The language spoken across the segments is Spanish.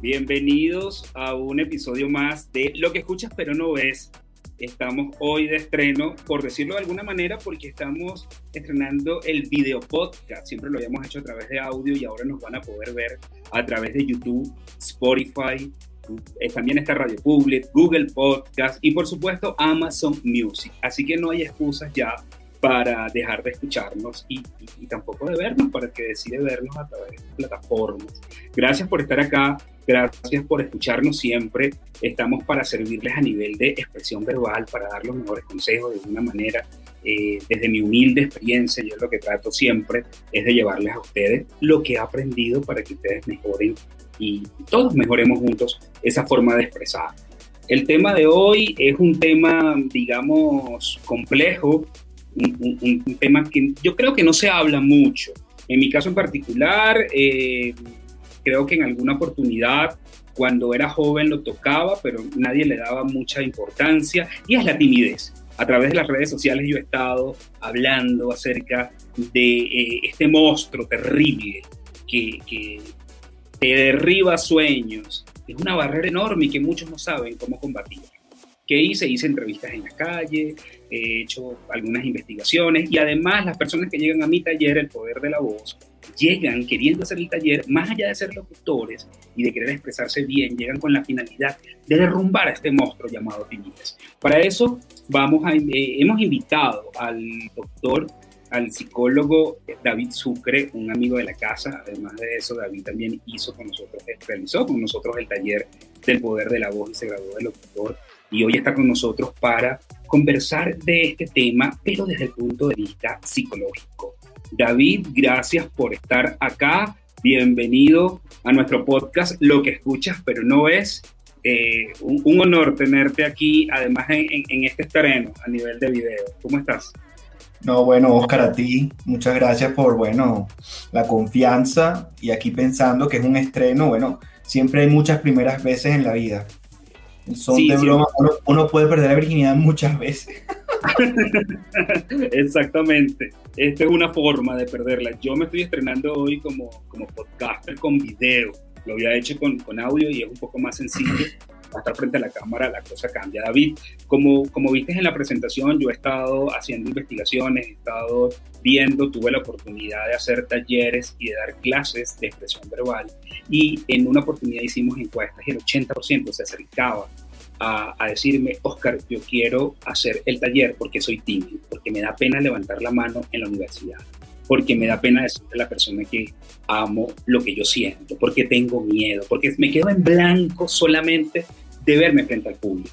Bienvenidos a un episodio más de Lo que escuchas pero no ves. Estamos hoy de estreno, por decirlo de alguna manera, porque estamos estrenando el video podcast. Siempre lo habíamos hecho a través de audio y ahora nos van a poder ver a través de YouTube, Spotify, eh, también está Radio Public, Google Podcast y por supuesto Amazon Music. Así que no hay excusas ya para dejar de escucharnos y, tampoco de vernos, para el que decide vernos a través de plataformas. Gracias por estar acá, gracias por escucharnos siempre. Estamos para servirles a nivel de expresión verbal, para dar los mejores consejos de alguna manera. Eh, desde mi humilde experiencia, yo lo que trato siempre es de llevarles a ustedes lo que he aprendido para que ustedes mejoren y todos mejoremos juntos esa forma de expresar. El tema de hoy es un tema, digamos, complejo, un, tema que yo creo que no se habla mucho. En mi caso en particular, eh, creo que en alguna oportunidad, cuando era joven, lo tocaba, pero nadie le daba mucha importancia, y es la timidez. A través de las redes sociales yo he estado hablando acerca de eh, este monstruo terrible que, que derriba sueños. Es una barrera enorme y que muchos no saben cómo combatir. ¿Qué hice? Hice entrevistas en la calle, he hecho algunas investigaciones y además las personas que llegan a mi taller, El Poder de la Voz, llegan queriendo hacer el taller, más allá de ser locutores y de querer expresarse bien, llegan con la finalidad de derrumbar a este monstruo llamado timidez. Para eso vamos a, eh, hemos invitado al doctor, al psicólogo David Sucre, un amigo de la casa. Además de eso, David también hizo con nosotros, realizó con nosotros el taller del poder de la voz y se graduó de locutor y hoy está con nosotros para conversar de este tema, pero desde el punto de vista psicológico. David, gracias por estar acá. Bienvenido a nuestro podcast Lo que escuchas pero no ves. Eh, un, honor tenerte aquí, además en, en, este estreno a nivel de video. ¿Cómo estás? No, bueno, Oscar, a ti, muchas gracias por, bueno, la confianza y aquí pensando que es un estreno, bueno, siempre hay muchas primeras veces en la vida. Son de broma, uno, puede perder la virginidad muchas veces. Exactamente. Esta es una forma de perderla. Yo me estoy estrenando hoy como, como podcaster con video. Lo había hecho con, con audio y es un poco más sencillo. estar frente a la cámara la cosa cambia. David, como, como viste en la presentación, yo he estado haciendo investigaciones, he estado viendo, tuve la oportunidad de hacer talleres y de dar clases de expresión verbal y en una oportunidad hicimos encuestas y el 80% se acercaba a, a, decirme, Oscar, yo quiero hacer el taller porque soy tímido, porque me da pena levantar la mano en la universidad, porque me da pena decirle a la persona que amo lo que yo siento, porque tengo miedo, porque me quedo en blanco solamente de verme frente al público.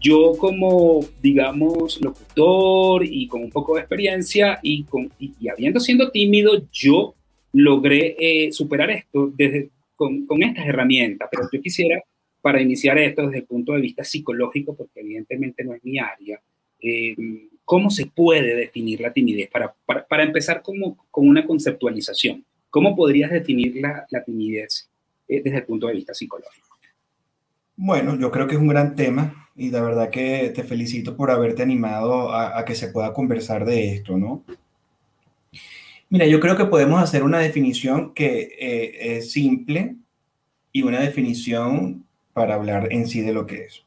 Yo como, digamos, locutor y con un poco de experiencia y, con, y, habiendo siendo tímido, yo logré eh, superar esto desde, con, con estas herramientas, pero yo quisiera para iniciar esto desde el punto de vista psicológico, porque evidentemente no es mi área, eh, ¿cómo se puede definir la timidez? Para, para, empezar como, con una conceptualización, ¿cómo podrías definir la, la timidez eh, desde el punto de vista psicológico? Bueno, yo creo que es un gran tema y la verdad que te felicito por haberte animado a, a que se pueda conversar de esto, ¿no? Mira, yo creo que podemos hacer una definición que eh, es simple y una definición para hablar en sí de lo que es.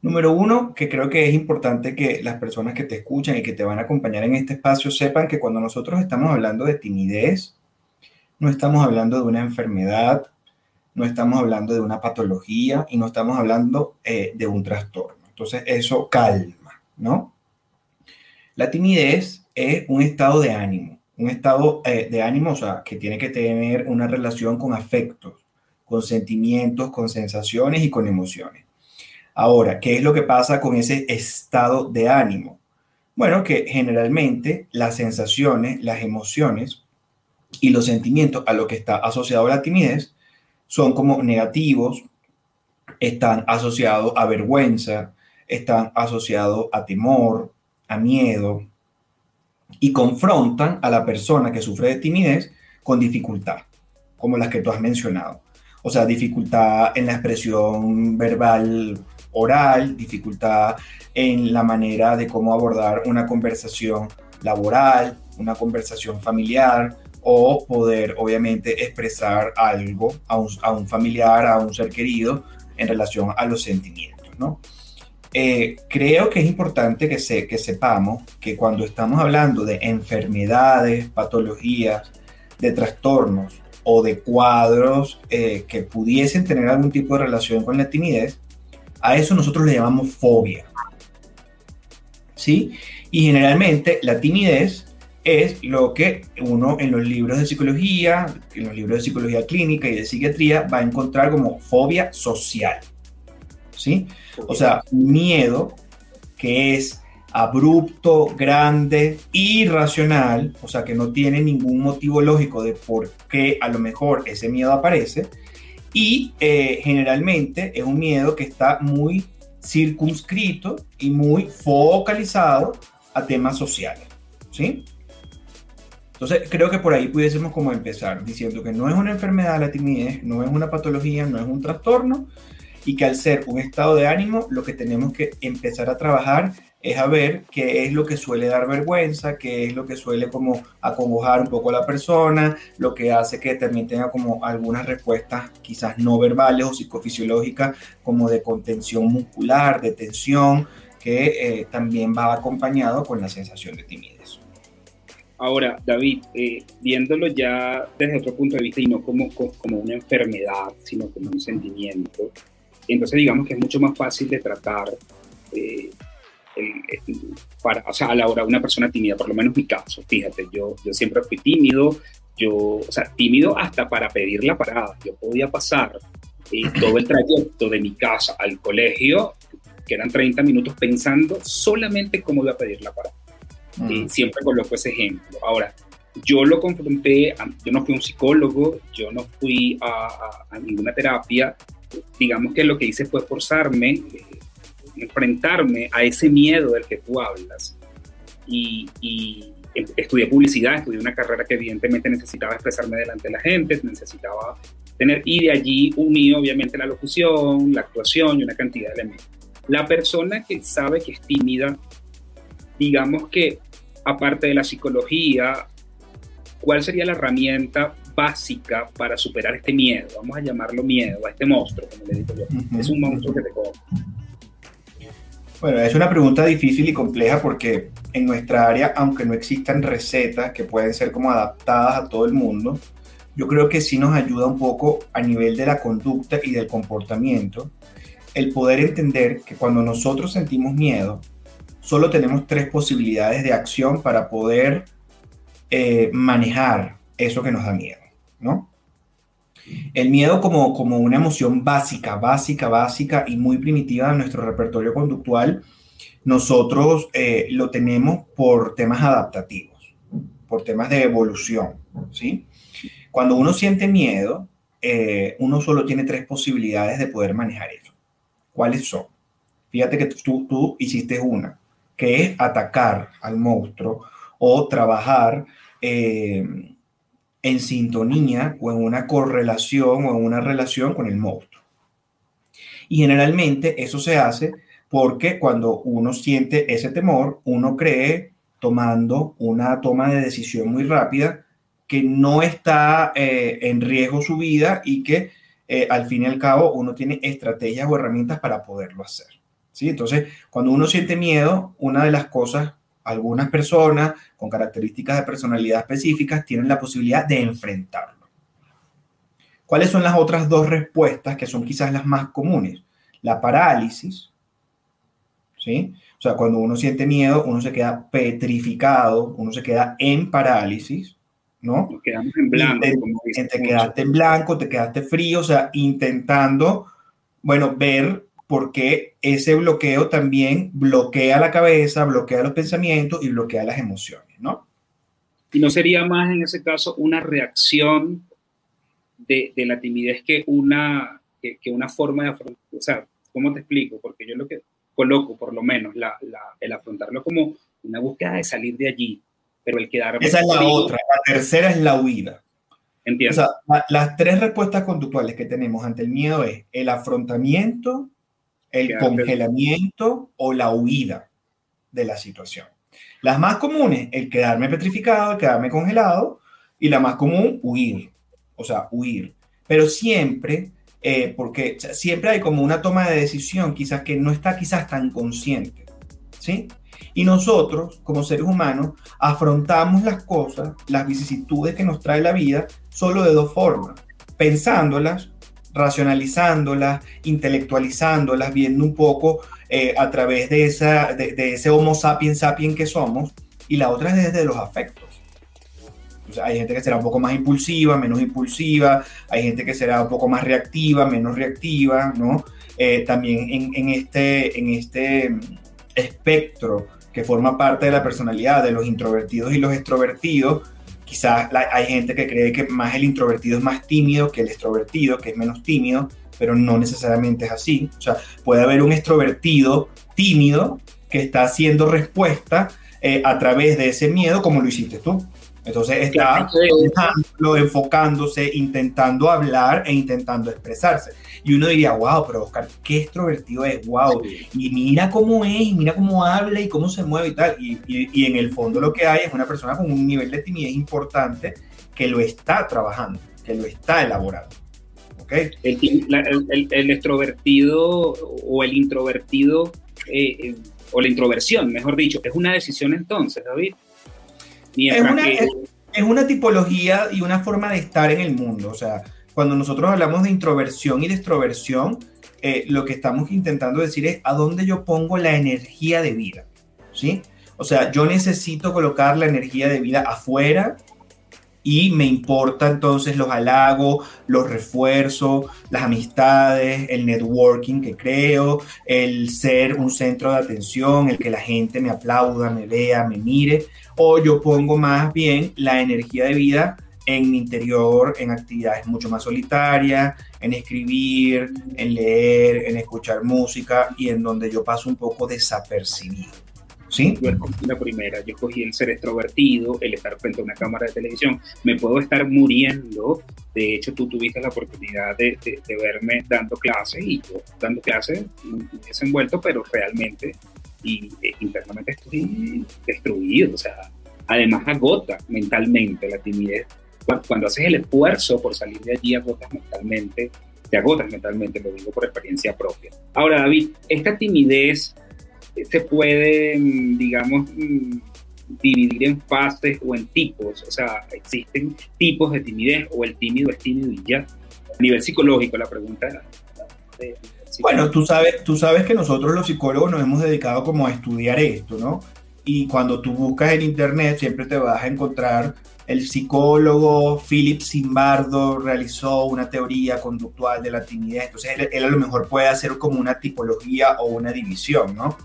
Número uno, que creo que es importante que las personas que te escuchan y que te van a acompañar en este espacio sepan que cuando nosotros estamos hablando de timidez, no estamos hablando de una enfermedad, no estamos hablando de una patología y no estamos hablando eh, de un trastorno. Entonces, eso calma, ¿no? La timidez es un estado de ánimo, un estado eh, de ánimo, o sea, que tiene que tener una relación con afectos, con sentimientos, con sensaciones y con emociones. Ahora, ¿qué es lo que pasa con ese estado de ánimo? Bueno, que generalmente las sensaciones, las emociones y los sentimientos a lo que está asociado la timidez son como negativos, están asociados a vergüenza, están asociados a temor, a miedo y confrontan a la persona que sufre de timidez con dificultad, como las que tú has mencionado. O sea, dificultad en la expresión verbal oral, dificultad en la manera de cómo abordar una conversación laboral, una conversación familiar, o poder obviamente expresar algo a un, a un familiar, a un ser querido en relación a los sentimientos, ¿no? Eh, creo que es importante que, se, que sepamos que cuando estamos hablando de enfermedades, patologías, de trastornos o de cuadros eh, que pudiesen tener algún tipo de relación con la timidez, a eso nosotros le llamamos fobia. ¿Sí? Y generalmente la timidez es lo que uno en los libros de psicología, en los libros de psicología clínica y de psiquiatría va a encontrar como fobia social. ¿Sí? O sea, miedo que es abrupto, grande, irracional, o sea, que no tiene ningún motivo lógico de por qué a lo mejor ese miedo aparece, y eh, generalmente es un miedo que está muy circunscrito y muy focalizado a temas sociales, ¿sí? Entonces, creo que por ahí pudiésemos como empezar diciendo que no es una enfermedad la timidez, no es una patología, no es un trastorno, y que al ser un estado de ánimo, lo que tenemos que empezar a trabajar es a ver qué es lo que suele dar vergüenza, qué es lo que suele como acongojar un poco a la persona, lo que hace que también tenga como algunas respuestas quizás no verbales o psicofisiológicas, como de contención muscular, de tensión, que eh, también va acompañado con la sensación de timidez. Ahora, David, eh, viéndolo ya desde otro punto de vista y no como, como una enfermedad, sino como un sentimiento, entonces digamos que es mucho más fácil de tratar eh, para, o sea, a la hora de una persona tímida, por lo menos mi caso, fíjate, yo, yo siempre fui tímido, yo, o sea, tímido hasta para pedir la parada, yo podía pasar eh, todo el trayecto de mi casa al colegio, que eran 30 minutos pensando solamente cómo iba a pedir la parada. y mm. siempre coloco ese ejemplo. Ahora, yo lo confronté, yo no fui un psicólogo, yo no fui a, a ninguna terapia, digamos que lo que hice fue forzarme, eh, enfrentarme a ese miedo del que tú hablas. Y, estudié publicidad, estudié una carrera que evidentemente necesitaba expresarme delante de la gente, necesitaba tener, y de allí uní obviamente la locución, la actuación y una cantidad de elementos. La persona que sabe que es tímida, digamos que aparte de la psicología, ¿cuál sería la herramienta básica para superar este miedo? Vamos a llamarlo miedo, a este monstruo, como le digo yo. Es un monstruo que te come. Bueno, es una pregunta difícil y compleja porque en nuestra área, aunque no existan recetas que pueden ser como adaptadas a todo el mundo, yo creo que sí nos ayuda un poco a nivel de la conducta y del comportamiento el poder entender que cuando nosotros sentimos miedo, solo tenemos tres posibilidades de acción para poder eh, manejar eso que nos da miedo, ¿no? El miedo como, como una emoción básica, básica, básica y muy primitiva de nuestro repertorio conductual, nosotros eh, lo tenemos por temas adaptativos, por temas de evolución, ¿sí? Cuando uno siente miedo, eh, uno solo tiene tres posibilidades de poder manejar eso. ¿Cuáles son? Fíjate que tú, tú hiciste una, que es atacar al monstruo o trabajar eh, en sintonía o en una correlación o en una relación con el monstruo. Y generalmente eso se hace porque cuando uno siente ese temor, uno cree tomando una toma de decisión muy rápida que no está eh, en riesgo su vida y que eh, al fin y al cabo uno tiene estrategias o herramientas para poderlo hacer. ¿sí? Entonces, cuando uno siente miedo, una de las cosas algunas personas con características de personalidad específicas tienen la posibilidad de enfrentarlo. ¿Cuáles son las otras dos respuestas que son quizás las más comunes? La parálisis, ¿sí? O sea, cuando uno siente miedo, uno se queda petrificado, uno se queda en parálisis, ¿no? Nos quedamos en blanco. Te, te quedaste en blanco, te quedaste frío, o sea, intentando, bueno, ver porque ese bloqueo también bloquea la cabeza, bloquea los pensamientos y bloquea las emociones, ¿no? Y no sería más en ese caso una reacción de, la timidez que una, que, una forma de afrontar, o sea, ¿cómo te explico? Porque yo lo que coloco, por lo menos, la, el afrontarlo como una búsqueda de salir de allí, pero el quedarme... Esa es la otra, la tercera es la huida. Entiendo. O sea, las tres respuestas conductuales que tenemos ante el miedo es el afrontamiento, el congelamiento o la huida de la situación. Las más comunes, el quedarme petrificado, el quedarme congelado, y la más común, huir. O sea, huir. Pero siempre, eh, porque siempre hay como una toma de decisión quizás que no está quizás tan consciente. ¿Sí? Y nosotros, como seres humanos, afrontamos las cosas, las vicisitudes que nos trae la vida, solo de dos formas. Pensándolas, racionalizándolas, intelectualizándolas, viendo un poco eh, a través de, esa, de, ese homo sapiens sapiens que somos, y la otra es desde los afectos. hay gente que será un poco más impulsiva, menos impulsiva, hay gente que será un poco más reactiva, menos reactiva, ¿no? Eh, también en, este, en este espectro que forma parte de la personalidad de los introvertidos y los extrovertidos, quizás hay gente que cree que más el introvertido es más tímido que el extrovertido, que es menos tímido, pero no necesariamente es así. O sea, puede haber un extrovertido tímido que está haciendo respuesta eh, a través de ese miedo como lo hiciste tú. Entonces está enfocándose, intentando hablar e intentando expresarse. Y uno diría, wow, pero Oscar, qué extrovertido es, wow. Y mira cómo es, y mira cómo habla y cómo se mueve y tal. Y, y, en el fondo lo que hay es una persona con un nivel de timidez importante que lo está trabajando, que lo está elaborando. ¿Okay? El, el, extrovertido o el introvertido, eh, eh, o la introversión, mejor dicho, es una decisión entonces, David. Es una, es una tipología y una forma de estar en el mundo. O sea, cuando nosotros hablamos de introversión y de extroversión, eh, lo que estamos intentando decir es a dónde yo pongo la energía de vida, ¿sí? O sea, yo necesito colocar la energía de vida afuera y me importa entonces los halagos, los refuerzos, las amistades, el networking que creo, el ser un centro de atención, el que la gente me aplauda, me vea, me mire, o yo pongo más bien la energía de vida en mi interior, en actividades mucho más solitarias, en escribir, en leer, en escuchar música y en donde yo paso un poco desapercibido. ¿Sí? Yo escogí la primera, yo escogí el ser extrovertido, el estar frente a una cámara de televisión. Me puedo estar muriendo. De hecho, tú tuviste la oportunidad de, de, verme dando clases y yo dando clases desenvuelto, pero realmente y eh, internamente estoy destruido. O sea, además agota mentalmente la timidez cuando haces el esfuerzo por salir de allí, agotas mentalmente, te agotas mentalmente, lo digo por experiencia propia. Ahora, David, esta timidez se puede, mm, digamos, mm, dividir en fases o en tipos, o sea, existen tipos de timidez o el tímido es tímido y ya. A nivel psicológico, la pregunta bueno, tú sabes, tú sabes que nosotros los psicólogos nos hemos dedicado como a estudiar esto, ¿no? Y cuando tú buscas en internet siempre te vas a encontrar el psicólogo Philip Zimbardo realizó una teoría conductual de la timidez, entonces él, a lo mejor puede hacer como una tipología o una división, ¿no?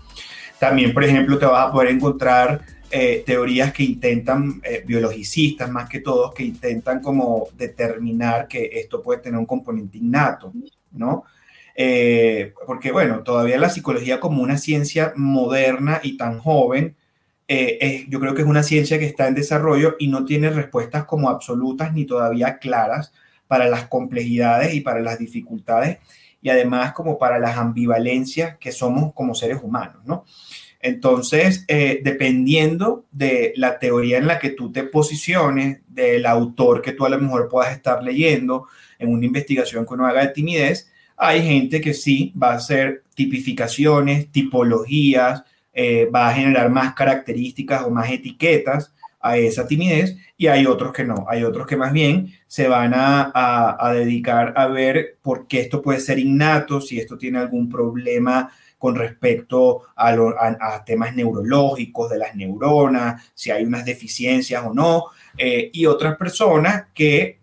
También, por ejemplo, te vas a poder encontrar eh, teorías que intentan, eh, biologicistas más que todos, que intentan como determinar que esto puede tener un componente innato, ¿no? Eh, porque, bueno, todavía la psicología como una ciencia moderna y tan joven, eh, yo creo que es una ciencia que está en desarrollo y no tiene respuestas como absolutas ni todavía claras para las complejidades y para las dificultades y además como para las ambivalencias que somos como seres humanos, ¿no? Entonces, eh, dependiendo de la teoría en la que tú te posiciones, del autor que tú a lo mejor puedas estar leyendo en una investigación que uno haga de timidez, hay gente que sí va a hacer tipificaciones, tipologías, eh, va a generar más características o más etiquetas a esa timidez y hay otros que no, hay otros que más bien se van a, dedicar a ver por qué esto puede ser innato, si esto tiene algún problema con respecto a, temas neurológicos de las neuronas, si hay unas deficiencias o no, eh, y otras personas que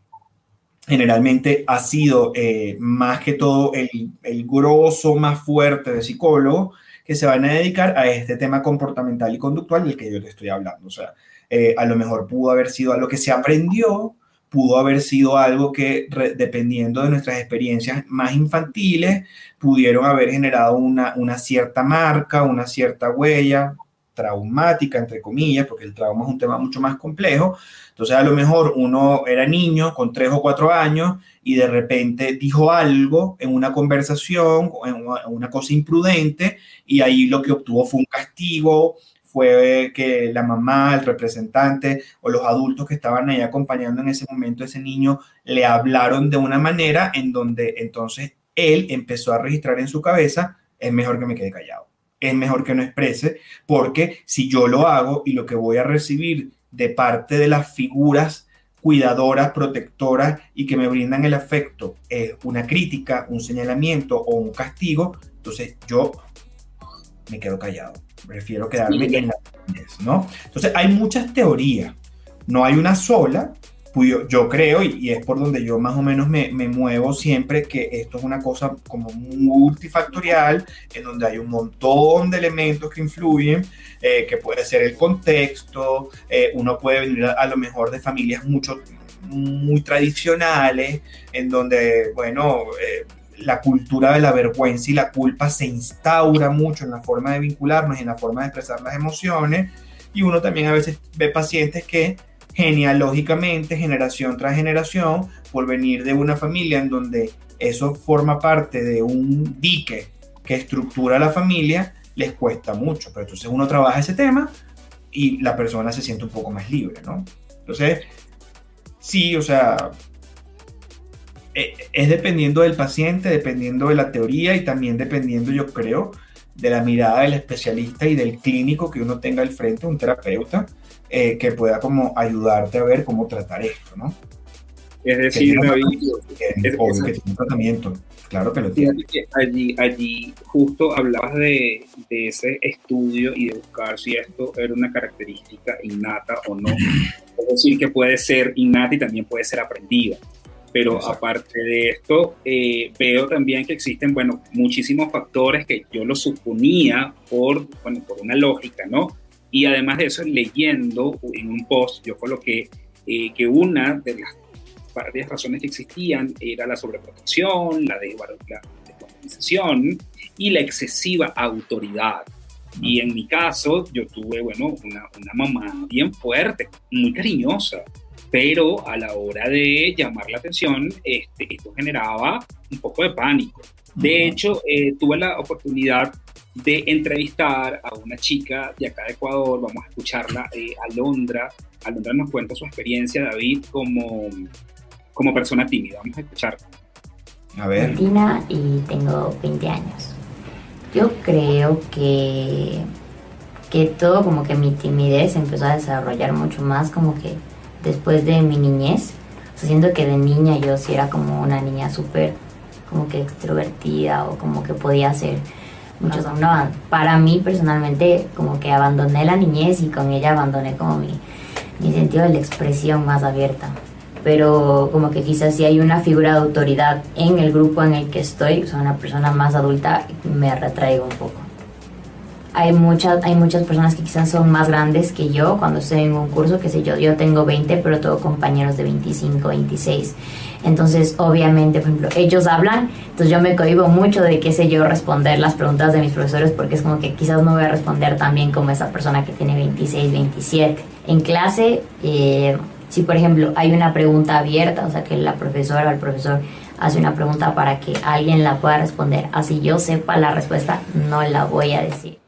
generalmente ha sido eh, más que todo el, el grosso más fuerte de psicólogo, que se van a dedicar a este tema comportamental y conductual del que yo te estoy hablando. O sea, eh, a lo mejor pudo haber sido algo que se aprendió, pudo haber sido algo que, dependiendo de nuestras experiencias más infantiles, pudieron haber generado una, una cierta marca, una cierta huella traumática, entre comillas, porque el trauma es un tema mucho más complejo. Entonces, a lo mejor uno era niño con tres o cuatro años y de repente dijo algo en una conversación, en una cosa imprudente, y ahí lo que obtuvo fue un castigo, fue que la mamá, el representante o los adultos que estaban ahí acompañando en ese momento a ese niño le hablaron de una manera en donde entonces él empezó a registrar en su cabeza, es mejor que me quede callado, es mejor que no exprese, porque si yo lo hago y lo que voy a recibir de parte de las figuras cuidadoras, protectoras y que me brindan el afecto es una crítica, un señalamiento o un castigo, entonces yo me quedo callado. Prefiero quedarme en la ¿no? Entonces hay muchas teorías, no hay una sola, yo, creo, y, es por donde yo más o menos me, muevo siempre, que esto es una cosa como multifactorial, en donde hay un montón de elementos que influyen, eh, que puede ser el contexto, eh, uno puede venir a, lo mejor de familias mucho, muy tradicionales, en donde, bueno, eh, la cultura de la vergüenza y la culpa se instaura mucho en la forma de vincularnos y en la forma de expresar las emociones, y uno también a veces ve pacientes que genealógicamente, generación tras generación, por venir de una familia en donde eso forma parte de un dique que estructura la familia, les cuesta mucho. Pero entonces uno trabaja ese tema y la persona se siente un poco más libre, ¿no? Entonces, sí, o sea, e, es dependiendo del paciente, dependiendo de la teoría y también dependiendo, yo creo, de la mirada del especialista y del clínico que uno tenga al frente, un terapeuta, eh, que pueda como ayudarte a ver cómo tratar esto, ¿no? Es decir, David, es, obvio que tiene un tratamiento, claro que lo tiene. allí, allí justo hablabas de, de, ese estudio y de buscar si esto era una característica innata o no. Es decir, que puede ser innata y también puede ser aprendida. Pero aparte de esto, eh, veo también que existen, bueno, muchísimos factores que yo lo suponía por, bueno, por una lógica, ¿no? Y además de eso, leyendo en un post, yo coloqué eh, que una de las varias razones que existían era la sobreprotección, la desvalorización y la excesiva autoridad. Y en mi caso, yo tuve, bueno, una, una mamá bien fuerte, muy cariñosa, pero a la hora de llamar la atención, este, esto generaba un poco de pánico. De hecho, eh, tuve la oportunidad de entrevistar a una chica de acá de Ecuador, vamos a escucharla, eh, Alondra. Alondra nos cuenta su experiencia, David, como, como persona tímida. Vamos a escucharla. A ver. Tina y tengo 20 años. Yo creo que, que todo como que mi timidez empezó a desarrollar mucho más como que después de mi niñez. O siento que de niña yo sí era como una niña súper como que extrovertida o como que podía hacer muchos no, para mí personalmente como que abandoné la niñez y con ella abandoné como mi, mi sentido de la expresión más abierta. Pero como que quizás si hay una figura de autoridad en el grupo en el que estoy, o sea, una persona más adulta, me retraigo un poco hay muchas, hay muchas personas que quizás son más grandes que yo cuando estoy en un curso, que sé yo, yo tengo 20, pero tengo compañeros de 25, 26. Entonces, obviamente, por ejemplo, ellos hablan, entonces yo me cohibo mucho de, qué sé yo, responder las preguntas de mis profesores porque es como que quizás no voy a responder tan bien como esa persona que tiene 26, 27. En clase, eh, si por ejemplo hay una pregunta abierta, o sea, que la profesora o el profesor hace una pregunta para que alguien la pueda responder, así yo sepa la respuesta, no la voy a decir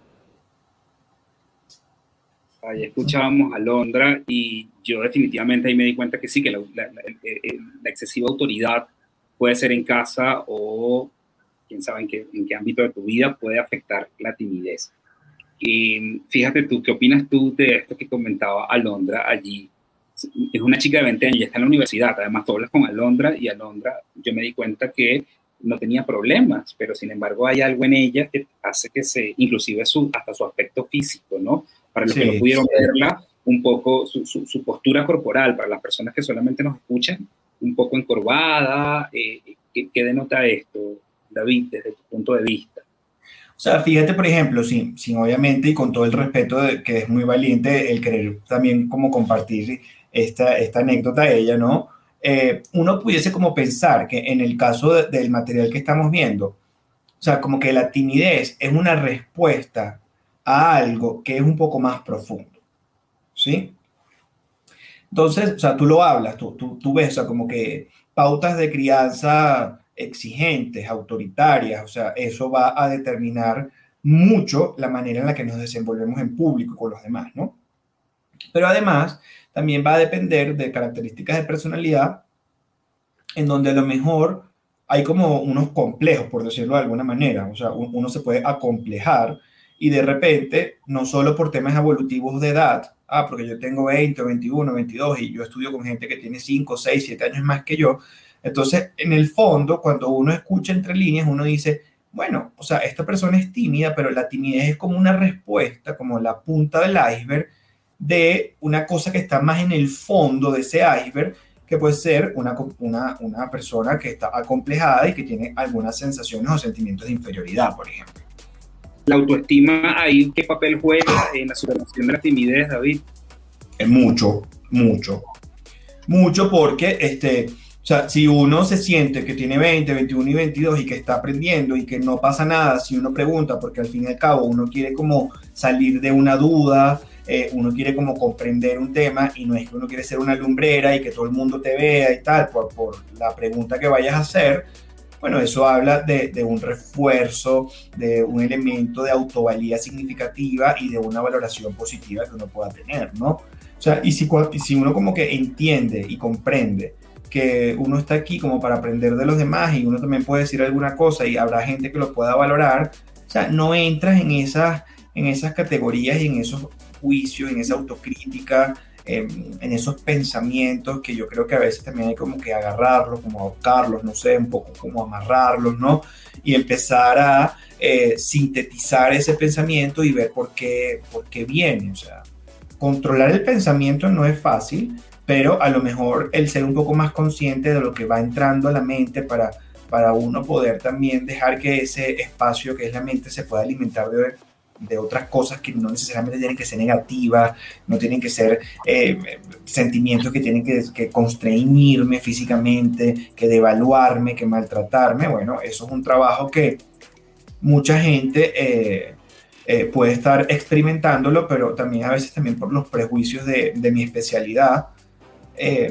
ahí escuchábamos a Londra y yo definitivamente ahí me di cuenta que sí, que la, excesiva autoridad puede ser en casa o quién sabe en qué, en qué ámbito de tu vida puede afectar la timidez. Y fíjate tú, ¿qué opinas tú de esto que comentaba Alondra allí? Es una chica de 20 años, ya está en la universidad, además tú hablas con Alondra y Alondra, yo me di cuenta que no tenía problemas, pero sin embargo hay algo en ella que hace que se, inclusive su, hasta su aspecto físico, ¿no? Para los que no pudieron verla, un poco su, su, postura corporal, para las personas que solamente nos escuchan, un poco encorvada. Eh, ¿qué, denota esto, David, desde tu punto de vista? O sea, fíjate, por ejemplo, sin, sin obviamente y con todo el respeto de que es muy valiente el querer también como compartir esta, esta anécdota de ella, ¿no? Eh, uno pudiese como pensar que en el caso del material que estamos viendo, o sea, como que la timidez es una respuesta a algo que es un poco más profundo. ¿Sí? Entonces, o sea, tú lo hablas, tú, tú, tú ves, como que pautas de crianza exigentes, autoritarias, o sea, eso va a determinar mucho la manera en la que nos desenvolvemos en público con los demás, ¿no? Pero además, también va a depender de características de personalidad, en donde a lo mejor hay como unos complejos, por decirlo de alguna manera. O sea, uno se puede acomplejar y de repente, no solo por temas evolutivos de edad, ah, porque yo tengo 20, 21, 22 y yo estudio con gente que tiene 5, 6, 7 años más que yo. Entonces, en el fondo, cuando uno escucha entre líneas, uno dice, bueno, o sea, esta persona es tímida, pero la timidez es como una respuesta, como la punta del iceberg de una cosa que está más en el fondo de ese iceberg, que puede ser una, una, una persona que está acomplejada y que tiene algunas sensaciones o sentimientos de inferioridad, por ejemplo. ¿La autoestima ahí qué papel juega en la superación de la timidez, David? Es mucho, mucho. Mucho porque, este, o sea, si uno se siente que tiene 20, 21 y 22 y que está aprendiendo y que no pasa nada si uno pregunta, porque al fin y al cabo uno quiere como salir de una duda, eh, uno quiere como comprender un tema y no es que uno quiere ser una lumbrera y que todo el mundo te vea y tal por, por la pregunta que vayas a hacer, bueno, eso habla de, de, un refuerzo, de un elemento de autovalía significativa y de una valoración positiva que uno pueda tener, ¿no? O sea, y si, si uno como que entiende y comprende que uno está aquí como para aprender de los demás y uno también puede decir alguna cosa y habrá gente que lo pueda valorar, o sea, no entras en esas, en esas categorías y en esos juicios, en esa autocrítica, en, esos pensamientos que yo creo que a veces también hay como que agarrarlos, como adoptarlos, no sé, un poco como amarrarlos, ¿no? Y empezar a eh, sintetizar ese pensamiento y ver por qué, por qué viene. O sea, controlar el pensamiento no es fácil, pero a lo mejor el ser un poco más consciente de lo que va entrando a la mente para, para uno poder también dejar que ese espacio que es la mente se pueda alimentar de de otras cosas que no necesariamente tienen que ser negativas, no tienen que ser eh, sentimientos que tienen que, que, constreñirme físicamente, que devaluarme, que maltratarme. Bueno, eso es un trabajo que mucha gente eh, eh, puede estar experimentándolo, pero también a veces también por los prejuicios de, de mi especialidad.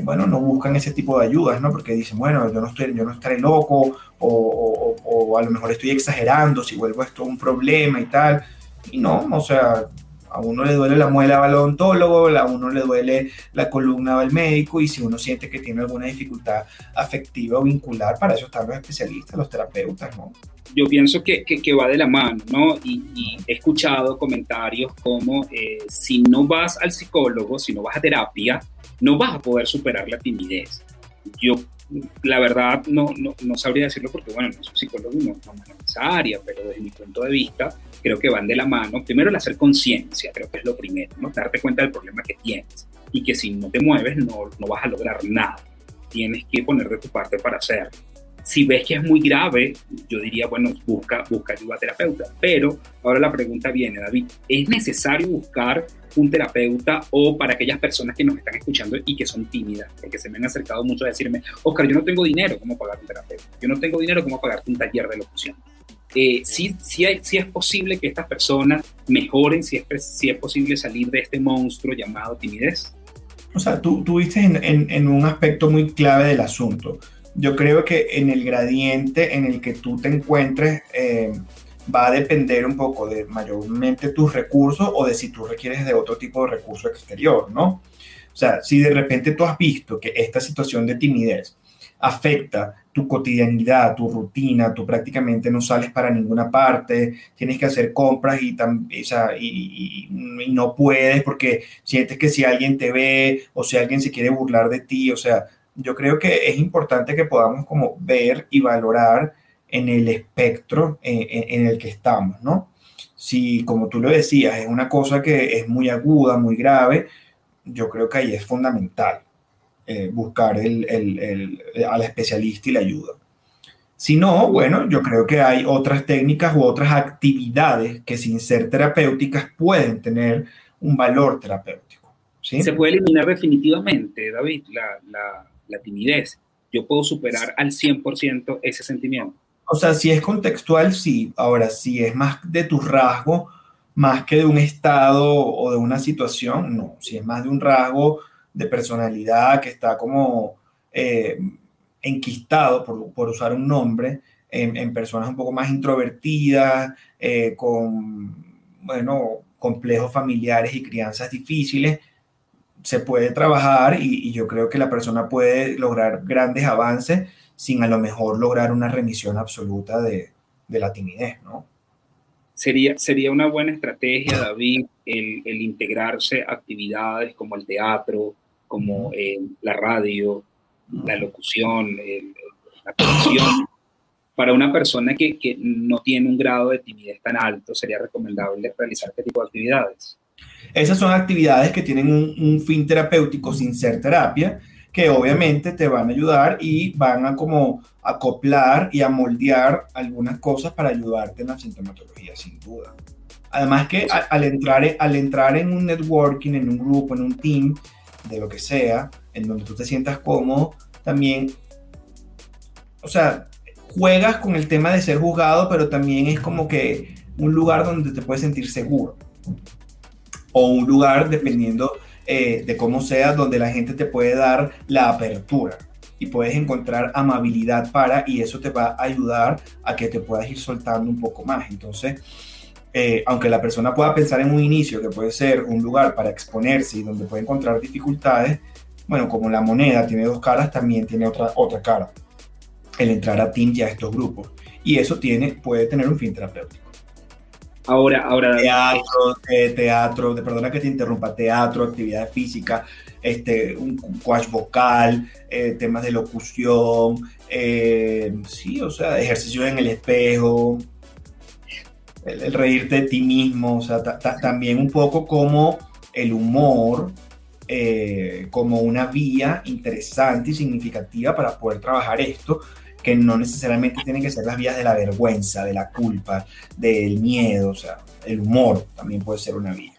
bueno, no buscan ese tipo de ayudas, ¿no? Porque dicen, bueno, yo no, estoy, yo no estaré loco o, o, o a lo mejor estoy exagerando si vuelvo esto un problema y tal y no, o sea, a uno le duele la muela al odontólogo, a uno le duele la columna al médico y si uno siente que tiene alguna dificultad afectiva o vincular, para eso están los especialistas, los terapeutas, ¿no? Yo pienso que, que, va de la mano, ¿no? Y, he escuchado comentarios como, eh, si no vas al psicólogo, si no vas a terapia, no vas a poder superar la timidez. Yo la verdad no, no, no, sabría decirlo porque, bueno, no soy psicólogo y no, no en esa área, pero desde mi punto de vista creo que van de la mano. Primero el hacer conciencia, creo que es lo primero, ¿no? Darte cuenta del problema que tienes y que si no te mueves no, no vas a lograr nada. Tienes que poner de tu parte para hacerlo. Si ves que es muy grave, yo diría, bueno, busca, busca ayuda terapeuta. Pero ahora la pregunta viene, David, ¿es necesario buscar un terapeuta o para aquellas personas que nos están escuchando y que son tímidas? Porque se me han acercado mucho a decirme, Oscar, yo no tengo dinero, ¿cómo pagar un terapeuta? Yo no tengo dinero, ¿cómo pagarte un taller de locución? Eh, sí, es posible que estas personas mejoren, si es, si es posible salir de este monstruo llamado timidez. O sea, tú, tú viste en, en, en, un aspecto muy clave del asunto. Yo creo que en el gradiente en el que tú te encuentres eh, va a depender un poco de mayormente tus recursos o de si tú requieres de otro tipo de recurso exterior, ¿no? O sea, si de repente tú has visto que esta situación de timidez afecta tu cotidianidad, tu rutina, tú prácticamente no sales para ninguna parte, tienes que hacer compras y, y, no puedes porque sientes que si alguien te ve o si alguien se quiere burlar de ti, o sea, yo creo que es importante que podamos como ver y valorar en el espectro en, en el que estamos, ¿no? Si, como tú lo decías, es una cosa que es muy aguda, muy grave, yo creo que ahí es fundamental eh, buscar el, el, al especialista y la ayuda. Si no, bueno, yo creo que hay otras técnicas u otras actividades que sin ser terapéuticas pueden tener un valor terapéutico. ¿sí? Se puede eliminar definitivamente, David, la, la, la timidez. Yo puedo superar al 100% ese sentimiento. O sea, si es contextual, sí. Ahora, si es más de tu rasgo, más que de un estado o de una situación, no. Si es más de un rasgo de personalidad que está como eh, enquistado, por, por, usar un nombre, en, personas un poco más introvertidas, eh, con, bueno, complejos familiares y crianzas difíciles, se puede trabajar y, yo creo que la persona puede lograr grandes avances sin a lo mejor lograr una remisión absoluta de, de la timidez, ¿no? Sería, sería una buena estrategia, David, el, el integrarse a actividades como el teatro, como eh, la radio, la locución, la actuación. Para una persona que, que, no tiene un grado de timidez tan alto, sería recomendable realizar este tipo de actividades. Esas son actividades que tienen un, fin terapéutico sin ser terapia, que obviamente te van a ayudar y van a como acoplar y a moldear algunas cosas para ayudarte en la sintomatología, sin duda. Además que al, entrar, al entrar en un networking, en un grupo, en un team, de lo que sea, en donde tú te sientas cómodo, también, o sea, juegas con el tema de ser juzgado, pero también es como que un lugar donde te puedes sentir seguro. O un lugar, dependiendo eh, de cómo sea, donde la gente te puede dar la apertura y puedes encontrar amabilidad para y eso te va a ayudar a que te puedas ir soltando un poco más. Entonces, eh, aunque la persona pueda pensar en un inicio que puede ser un lugar para exponerse y donde puede encontrar dificultades, bueno, como la moneda tiene dos caras, también tiene otra, otra cara, el entrar a team y a estos grupos. Y eso tiene, puede tener un fin terapéutico. Ahora, ahora. Teatro, eh, teatro, de, perdona que te interrumpa, teatro, actividad física, este, un coach vocal, eh, temas de locución, eh, sí, o sea, ejercicio en el espejo, el, reírte de ti mismo, o sea, también un poco como el humor, como una vía interesante y significativa para poder trabajar esto, que no necesariamente tienen que ser las vías de la vergüenza, de la culpa, del miedo, o sea, el humor también puede ser una vía.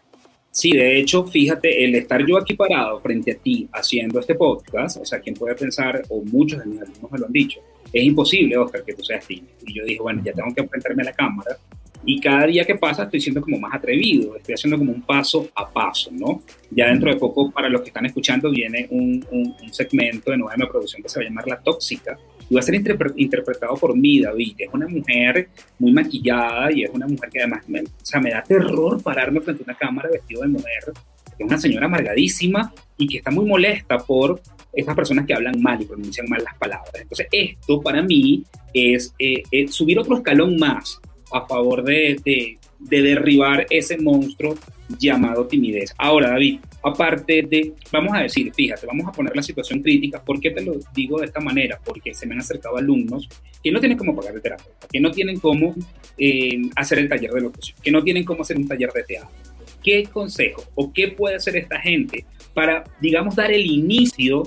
Sí, de hecho, fíjate, el estar yo aquí parado frente a ti haciendo este podcast, o sea, quien puede pensar, o muchos de mis alumnos me lo han dicho, es imposible, Oscar, que tú seas tímido. Y yo dije, bueno, ya tengo que enfrentarme a la cámara. Y cada día que pasa estoy siendo como más atrevido, estoy haciendo como un paso a paso, ¿no? Ya dentro de poco, para los que están escuchando, viene un, un, un segmento de nueva producción que se va a llamar La Tóxica, y va a ser interpretado por mí, David. Es una mujer muy maquillada y es una mujer que además me, o sea, me da terror pararme frente a una cámara vestido de mujer. Es una señora amargadísima y que está muy molesta por esas personas que hablan mal y pronuncian mal las palabras. Entonces, esto para mí es eh, eh, subir otro escalón más a favor de, de, de derribar ese monstruo llamado timidez. Ahora, David, aparte de, vamos a decir, fíjate, vamos a poner la situación crítica. ¿Por qué te lo digo de esta manera? Porque se me han acercado alumnos que no tienen cómo pagar de terapia, que no tienen cómo eh, hacer el taller de locución, que no tienen cómo hacer un taller de teatro. ¿Qué consejo o qué puede hacer esta gente para, digamos, dar el inicio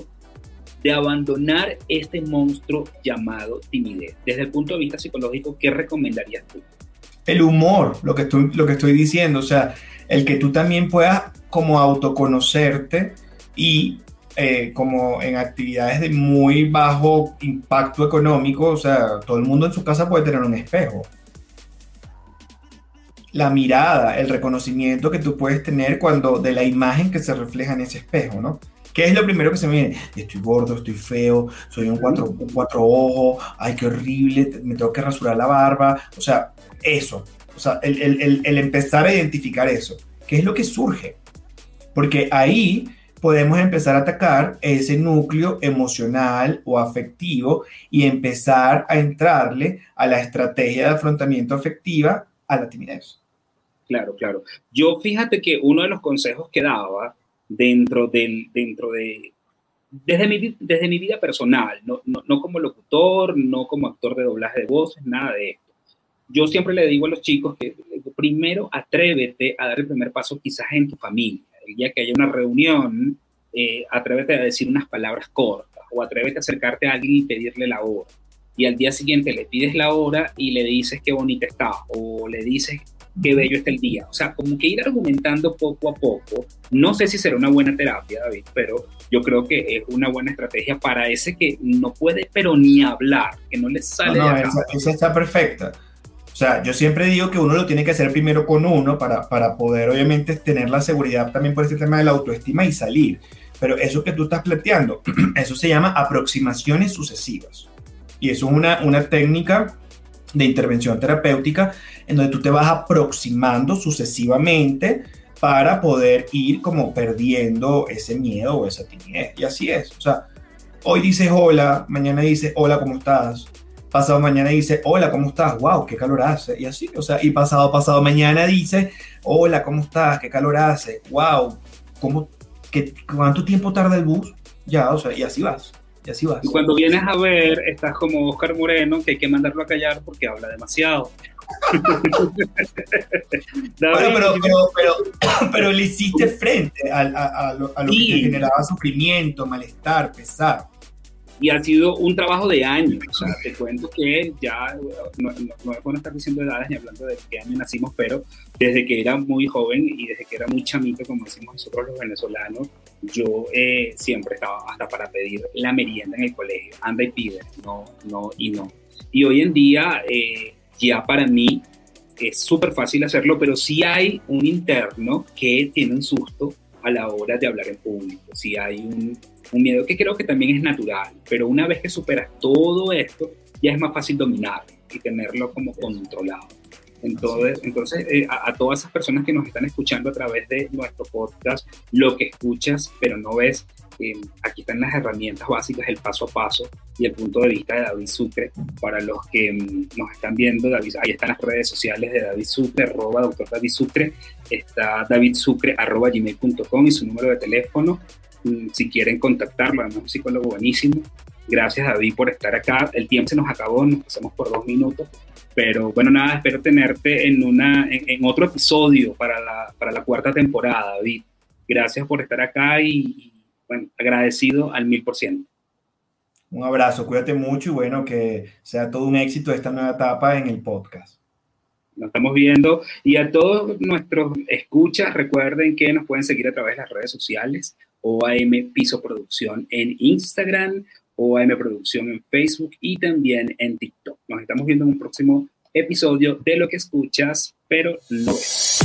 de abandonar este monstruo llamado timidez? Desde el punto de vista psicológico, ¿qué recomendarías tú? El humor, lo que, estoy, lo que estoy diciendo, o sea, el que tú también puedas como autoconocerte y eh, como en actividades de muy bajo impacto económico, o sea, todo el mundo en su casa puede tener un espejo. La mirada, el reconocimiento que tú puedes tener cuando de la imagen que se refleja en ese espejo, ¿no? ¿Qué es lo primero que se me viene? Estoy gordo, estoy feo, soy un cuatro, un cuatro ojos, ay, qué horrible, me tengo que rasurar la barba. O sea, eso. O sea, el, el, el empezar a identificar eso. ¿Qué es lo que surge? Porque ahí podemos empezar a atacar ese núcleo emocional o afectivo y empezar a entrarle a la estrategia de afrontamiento afectiva a la timidez. Claro, claro. Yo fíjate que uno de los consejos que daba dentro del, dentro de, desde mi, desde mi vida personal, no, no, no como locutor, no como actor de doblaje de voces, nada de esto. Yo siempre le digo a los chicos que primero atrévete a dar el primer paso quizás en tu familia el día que haya una reunión, eh, atrévete a decir unas palabras cortas o atrévete a acercarte a alguien y pedirle la hora. Y al día siguiente le pides la hora y le dices qué bonita está o le dices qué bello está el día. O sea, como que ir argumentando poco a poco. No sé si será una buena terapia, David, pero yo creo que es una buena estrategia para ese que no puede, pero ni hablar, que no le sale no, esa, está perfecta. O sea, yo siempre digo que uno lo tiene que hacer primero con uno para, para poder obviamente tener la seguridad también por ese tema de la autoestima y salir. Pero eso que tú estás planteando, eso se llama aproximaciones sucesivas. Y eso es una, una técnica de intervención terapéutica, en donde tú te vas aproximando sucesivamente para poder ir como perdiendo ese miedo o esa timidez. Y así es. O sea, hoy dices hola, mañana dices hola, ¿cómo estás? Pasado mañana dice, hola, ¿cómo estás? Wow, qué calor hace. Y así, o sea, y pasado, pasado mañana dice, hola, ¿cómo estás? Qué calor hace. Wow, ¿cómo, qué, ¿cuánto tiempo tarda el bus? Ya, o sea, y así vas. Y así vas. Y cuando vienes a ver, estás como Oscar Moreno, que hay que mandarlo a callar porque habla demasiado. pero, pero, le hiciste frente a, lo, que te generaba sufrimiento, malestar, pesar y ha sido un trabajo de años. O sea, te cuento que ya, no, no, es bueno estar diciendo edades ni hablando de qué año nacimos, pero desde que era muy joven y desde que era muy chamito, como decimos nosotros los venezolanos, yo eh, siempre estaba hasta para pedir la merienda en el colegio. Anda y pide, no, no y no. Y hoy en día, eh, ya para mí, es súper fácil hacerlo, pero sí hay un interno que tiene un susto a la hora de hablar en público. Sí hay un, un miedo que creo que también es natural, pero una vez que superas todo esto, ya es más fácil dominar y tenerlo como controlado. Entonces, entonces eh, a, todas esas personas que nos están escuchando a través de nuestro podcast, lo que escuchas pero no ves, eh, aquí están las herramientas básicas, el paso a paso y el punto de vista de David Sucre. Para los que mm, nos están viendo, David, ahí están las redes sociales de David Sucre, arroba doctor David Sucre, está davidsucre arroba gmail.com y su número de teléfono Mm, si quieren contactarlo, además un psicólogo buenísimo. Gracias David por estar acá. El tiempo se nos acabó, nos pasamos por dos minutos, pero bueno, nada, espero tenerte en, una, en, otro episodio para la, para la, cuarta temporada, David. Gracias por estar acá y, bueno, agradecido al mil por ciento. Un abrazo, cuídate mucho y bueno, que sea todo un éxito esta nueva etapa en el podcast. Nos estamos viendo y a todos nuestros escuchas, recuerden que nos pueden seguir a través de las redes sociales OAM Piso Producción en Instagram, OAM Producción en Facebook y también en TikTok. Nos estamos viendo en un próximo episodio de lo que escuchas, pero no es.